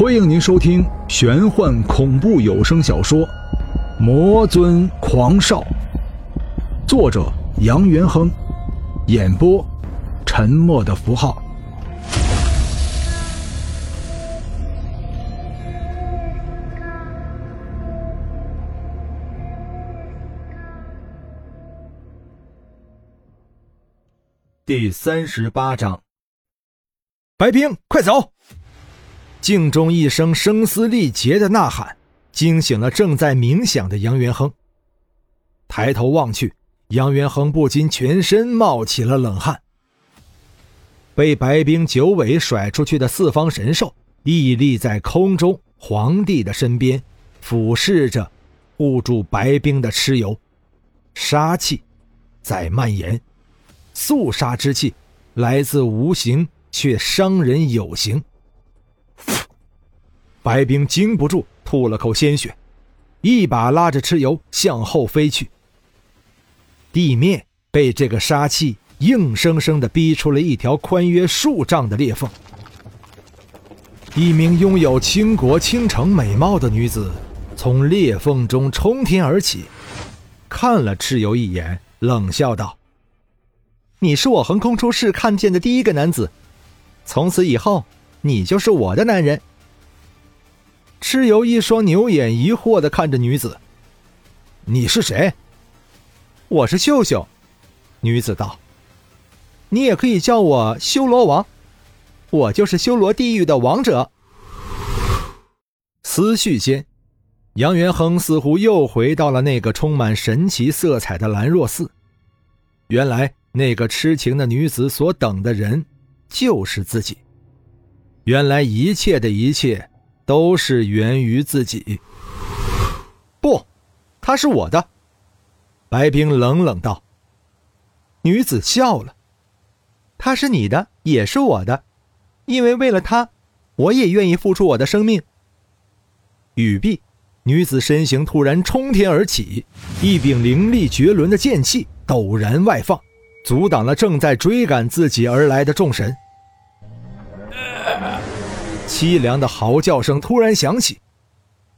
欢迎您收听玄幻恐怖有声小说《魔尊狂少》，作者杨元亨，演播沉默的符号。第三十八章，白冰，快走！镜中一声声嘶力竭的呐喊，惊醒了正在冥想的杨元亨。抬头望去，杨元亨不禁全身冒起了冷汗。被白冰九尾甩出去的四方神兽屹立在空中，皇帝的身边，俯视着护住白冰的蚩尤，杀气在蔓延。肃杀之气来自无形，却伤人有形。白冰经不住，吐了口鲜血，一把拉着蚩尤向后飞去。地面被这个杀气硬生生的逼出了一条宽约数丈的裂缝。一名拥有倾国倾城美貌的女子从裂缝中冲天而起，看了蚩尤一眼，冷笑道。你是我横空出世看见的第一个男子，从此以后，你就是我的男人。蚩尤一双牛眼疑惑的看着女子：“你是谁？”“我是秀秀。”女子道。“你也可以叫我修罗王，我就是修罗地狱的王者。”思绪间，杨元亨似乎又回到了那个充满神奇色彩的兰若寺。原来。那个痴情的女子所等的人，就是自己。原来一切的一切，都是源于自己。不，他是我的。白冰冷冷道。女子笑了。他是你的，也是我的，因为为了他，我也愿意付出我的生命。语毕，女子身形突然冲天而起，一柄凌厉绝伦的剑气陡然外放。阻挡了正在追赶自己而来的众神。凄凉的嚎叫声突然响起，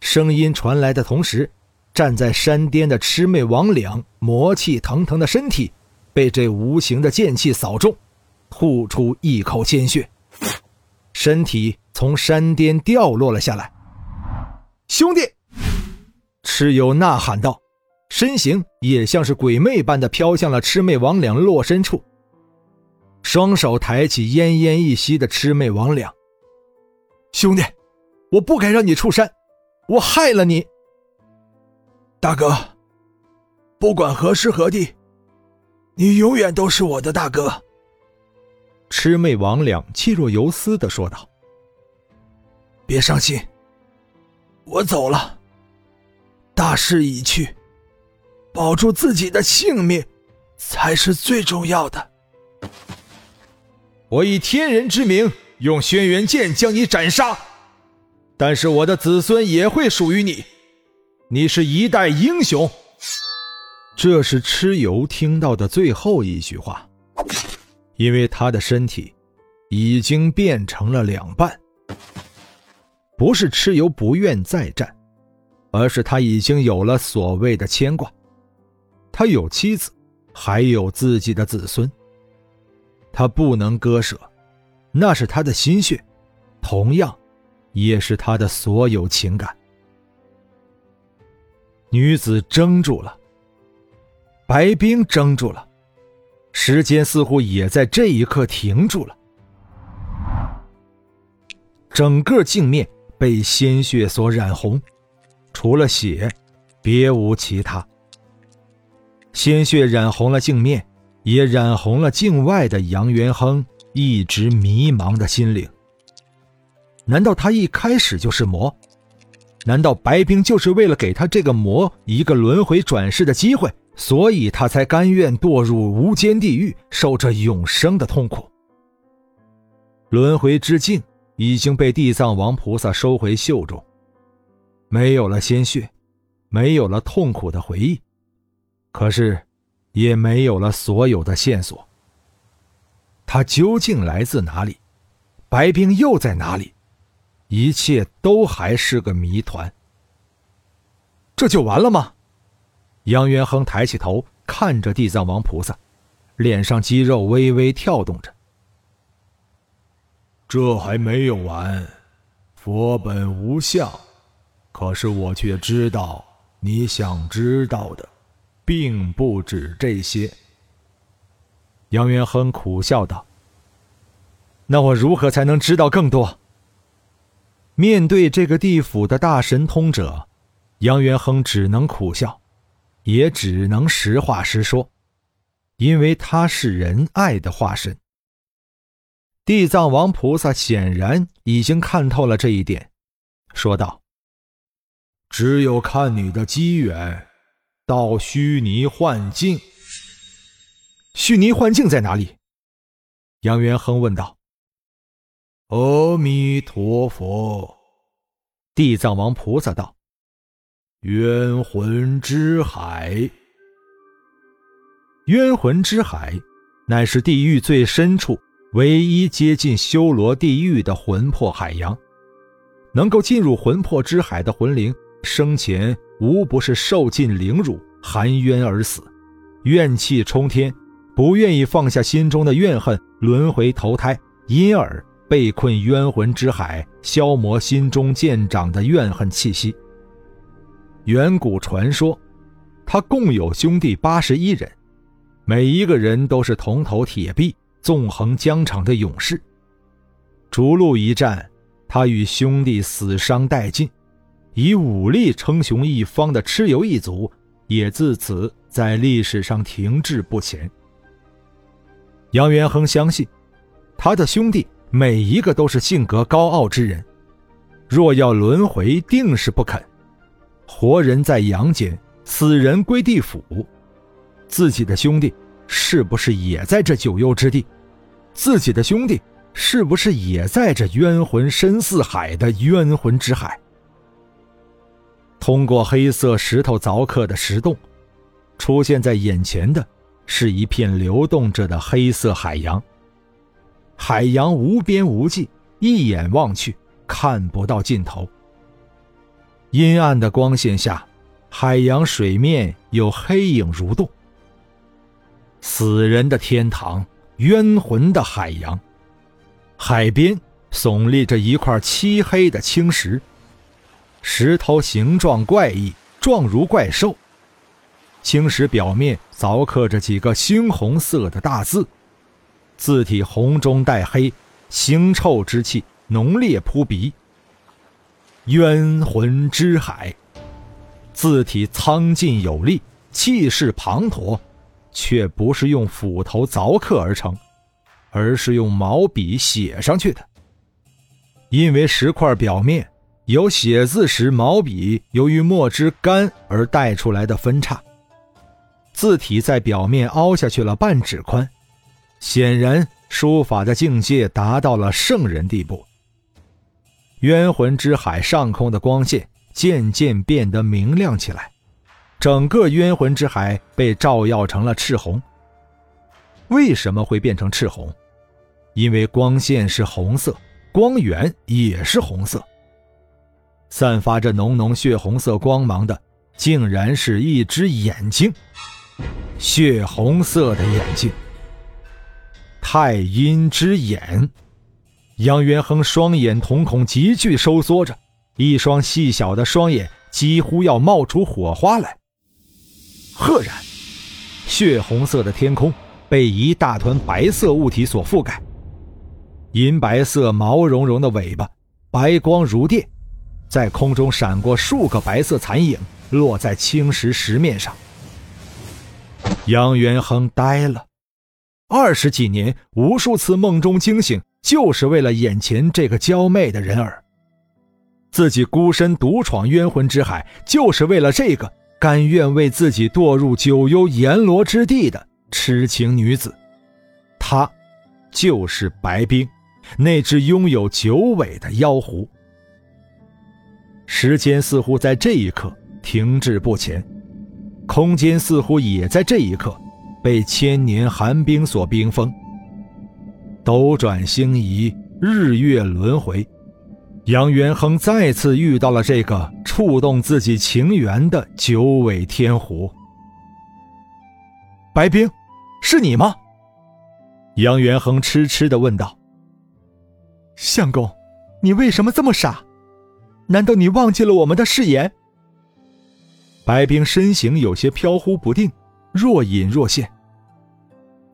声音传来的同时，站在山巅的魑魅魍魉魔气腾腾的身体，被这无形的剑气扫中，吐出一口鲜血，身体从山巅掉落了下来。兄弟，蚩尤呐喊道。身形也像是鬼魅般的飘向了魑魅魍魉落身处，双手抬起奄奄一息的魑魅魍魉。兄弟，我不该让你出山，我害了你。大哥，不管何时何地，你永远都是我的大哥。魑魅魍魉气若游丝的说道：“别伤心，我走了，大势已去。”保住自己的性命，才是最重要的。我以天人之名，用轩辕剑将你斩杀，但是我的子孙也会属于你。你是一代英雄。这是蚩尤听到的最后一句话，因为他的身体已经变成了两半。不是蚩尤不愿再战，而是他已经有了所谓的牵挂。他有妻子，还有自己的子孙。他不能割舍，那是他的心血，同样，也是他的所有情感。女子怔住了，白冰怔住了，时间似乎也在这一刻停住了。整个镜面被鲜血所染红，除了血，别无其他。鲜血染红了镜面，也染红了镜外的杨元亨一直迷茫的心灵。难道他一开始就是魔？难道白冰就是为了给他这个魔一个轮回转世的机会，所以他才甘愿堕入无间地狱，受着永生的痛苦？轮回之镜已经被地藏王菩萨收回袖中，没有了鲜血，没有了痛苦的回忆。可是，也没有了所有的线索。他究竟来自哪里？白冰又在哪里？一切都还是个谜团。这就完了吗？杨元亨抬起头看着地藏王菩萨，脸上肌肉微微跳动着。这还没有完，佛本无相，可是我却知道你想知道的，并不止这些。杨元亨苦笑道：“那我如何才能知道更多？”面对这个地府的大神通者。杨元亨只能苦笑，也只能实话实说，因为他是仁爱的化身。地藏王菩萨显然已经看透了这一点，说道：“只有看你的机缘，到虚拟幻境。虚拟幻境在哪里？”杨元亨问道。“阿弥陀佛。”地藏王菩萨道。冤魂之海，冤魂之海，乃是地狱最深处唯一接近修罗地狱的魂魄海洋。能够进入魂魄之海的魂灵，生前无不是受尽凌辱、含冤而死，怨气冲天，不愿意放下心中的怨恨，轮回投胎，因而被困冤魂之海，消磨心中渐长的怨恨气息。远古传说，他共有兄弟八十一人，每一个人都是铜头铁臂、纵横疆场的勇士。逐鹿一战，他与兄弟死伤殆尽，以武力称雄一方的蚩尤一族也自此在历史上停滞不前。杨元亨相信，他的兄弟每一个都是性格高傲之人，若要轮回，定是不肯。活人在阳间，死人归地府。自己的兄弟是不是也在这九幽之地？自己的兄弟是不是也在这冤魂深似海的冤魂之海？通过黑色石头凿刻的石洞，出现在眼前的是一片流动着的黑色海洋。海洋无边无际，一眼望去看不到尽头。阴暗的光线下，海洋水面有黑影蠕动。死人的天堂，冤魂的海洋。海边耸立着一块漆黑的青石，石头形状怪异，状如怪兽。青石表面凿刻着几个猩红色的大字，字体红中带黑，腥臭之气浓烈扑鼻。冤魂之海，字体苍劲有力，气势磅礴，却不是用斧头凿刻而成，而是用毛笔写上去的。因为石块表面有写字时毛笔由于墨汁干而带出来的分叉，字体在表面凹下去了半指宽，显然书法的境界达到了圣人地步。冤魂之海上空的光线渐渐变得明亮起来，整个冤魂之海被照耀成了赤红。为什么会变成赤红？因为光线是红色，光源也是红色。散发着浓浓血红色光芒的，竟然是一只眼睛，血红色的眼睛，太阴之眼。杨元亨双眼瞳孔急剧收缩着，一双细小的双眼几乎要冒出火花来。赫然，血红色的天空被一大团白色物体所覆盖，银白色毛茸茸的尾巴，白光如电，在空中闪过数个白色残影，落在青石石面上。杨元亨呆了，二十几年，无数次梦中惊醒。就是为了眼前这个娇媚的人儿，自己孤身独闯冤魂之海，就是为了这个甘愿为自己堕入九幽阎罗之地的痴情女子。她，就是白冰，那只拥有九尾的妖狐。时间似乎在这一刻停滞不前，空间似乎也在这一刻被千年寒冰所冰封。斗转星移，日月轮回，杨元亨再次遇到了这个触动自己情缘的九尾天狐。白冰，是你吗？杨元亨痴痴的问道。相公，你为什么这么傻？难道你忘记了我们的誓言？白冰身形有些飘忽不定，若隐若现。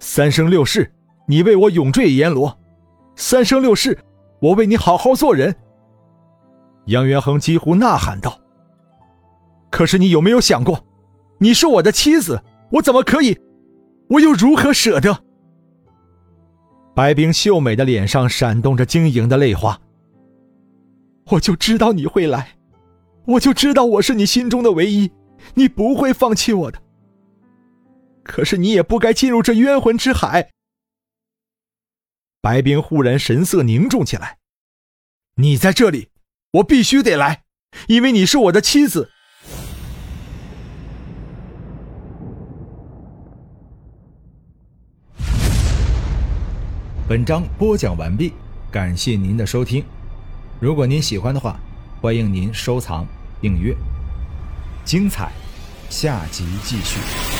三生六世，你为我永坠阎罗；三生六世，我为你好好做人。杨元亨几乎呐喊道：“可是你有没有想过，你是我的妻子，我怎么可以？我又如何舍得？”白冰秀美的脸上闪动着晶莹的泪花。我就知道你会来，我就知道我是你心中的唯一，你不会放弃我的。可是你也不该进入这冤魂之海。白冰忽然神色凝重起来，你在这里。我必须得来，因为你是我的妻子。本章播讲完毕，感谢您的收听。如果您喜欢的话，欢迎您收藏、订阅。精彩，下集继续。